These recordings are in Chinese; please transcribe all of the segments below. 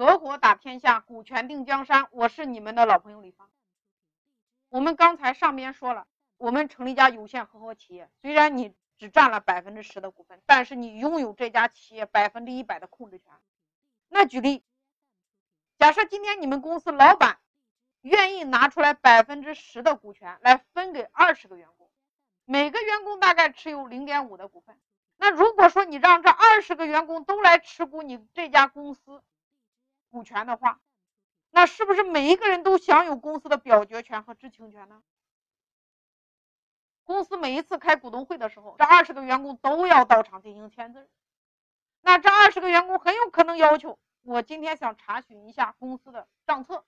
合伙打天下，股权定江山。我是你们的老朋友李芳。我们刚才上边说了，我们成立一家有限合伙企业，虽然你只占了百分之十的股份，但是你拥有这家企业百分之一百的控制权。那举例，假设今天你们公司老板愿意拿出来百分之十的股权来分给二十个员工，每个员工大概持有零点五的股份。那如果说你让这二十个员工都来持股你这家公司股权的话，那是不是每一个人都享有公司的表决权和知情权呢？公司每一次开股东会的时候，这二十个员工都要到场进行签字。那这二十个员工很有可能要求，我今天想查询一下公司的账册，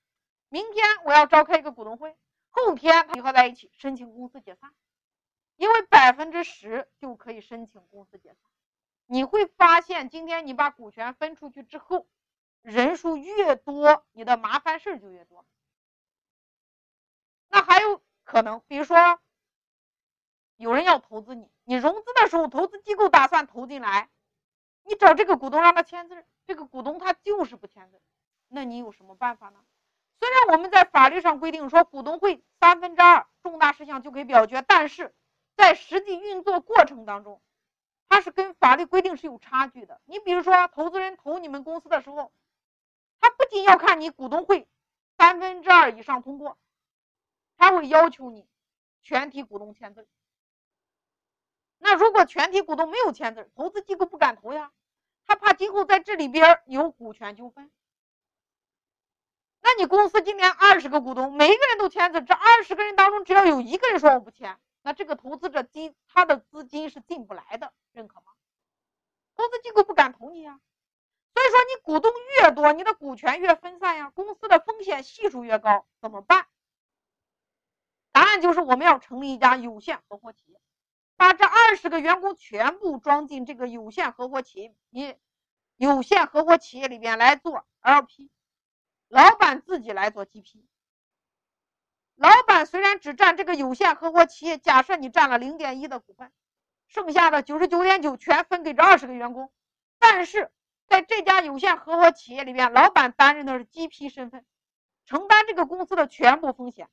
明天我要召开一个股东会，后天集合在一起申请公司解散。因为百分之十就可以申请公司解散，你会发现今天你把股权分出去之后，人数越多，你的麻烦事儿就越多。那还有可能，比如说有人要投资你，你融资的时候，投资机构打算投进来，你找这个股东让他签字，这个股东他就是不签字，那你有什么办法呢？虽然我们在法律上规定说股东会三分之二重大事项就可以表决，但是。在实际运作过程当中，它是跟法律规定是有差距的。你比如说，投资人投你们公司的时候，他不仅要看你股东会三分之二以上通过，他会要求你全体股东签字。那如果全体股东没有签字，投资机构不敢投呀，他怕今后在这里边有股权纠纷。那你公司今年二十个股东，每一个人都签字，这二十个人当中只要有一个人说我不签。那这个投资者金他的资金是进不来的，认可吗？投资机构不敢投你呀。所以说你股东越多，你的股权越分散呀，公司的风险系数越高，怎么办？答案就是我们要成立一家有限合伙企业，把这二十个员工全部装进这个有限合伙企业，你有限合伙企业里边来做 LP，老板自己来做 GP。老板虽然只占这个有限合伙企业，假设你占了零点一的股份，剩下的九十九点九全分给这二十个员工，但是在这家有限合伙企业里边，老板担任的是 GP 身份，承担这个公司的全部风险，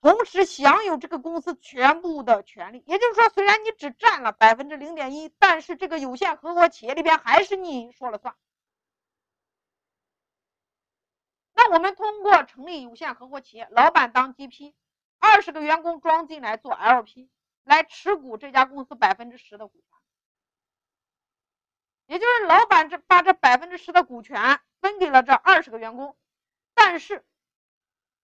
同时享有这个公司全部的权利。也就是说，虽然你只占了百分之零点一，但是这个有限合伙企业里边还是你说了算。那我们通过成立有限合伙企业，老板当 GP，二十个员工装进来做 LP，来持股这家公司百分之十的股权，也就是老板这把这百分之十的股权分给了这二十个员工，但是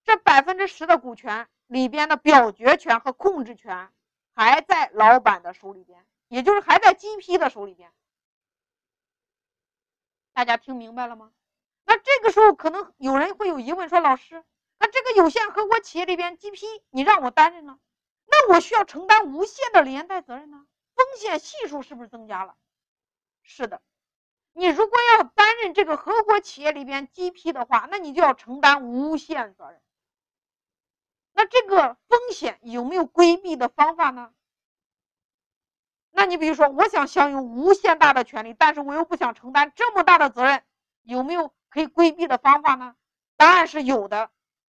这百分之十的股权里边的表决权和控制权还在老板的手里边，也就是还在 GP 的手里边，大家听明白了吗？那这个时候可能有人会有疑问，说老师，那这个有限合伙企业里边 GP 你让我担任呢，那我需要承担无限的连带责任呢？风险系数是不是增加了？是的，你如果要担任这个合伙企业里边 GP 的话，那你就要承担无限责任。那这个风险有没有规避的方法呢？那你比如说，我想享有无限大的权利，但是我又不想承担这么大的责任，有没有？可以规避的方法呢？答案是有的。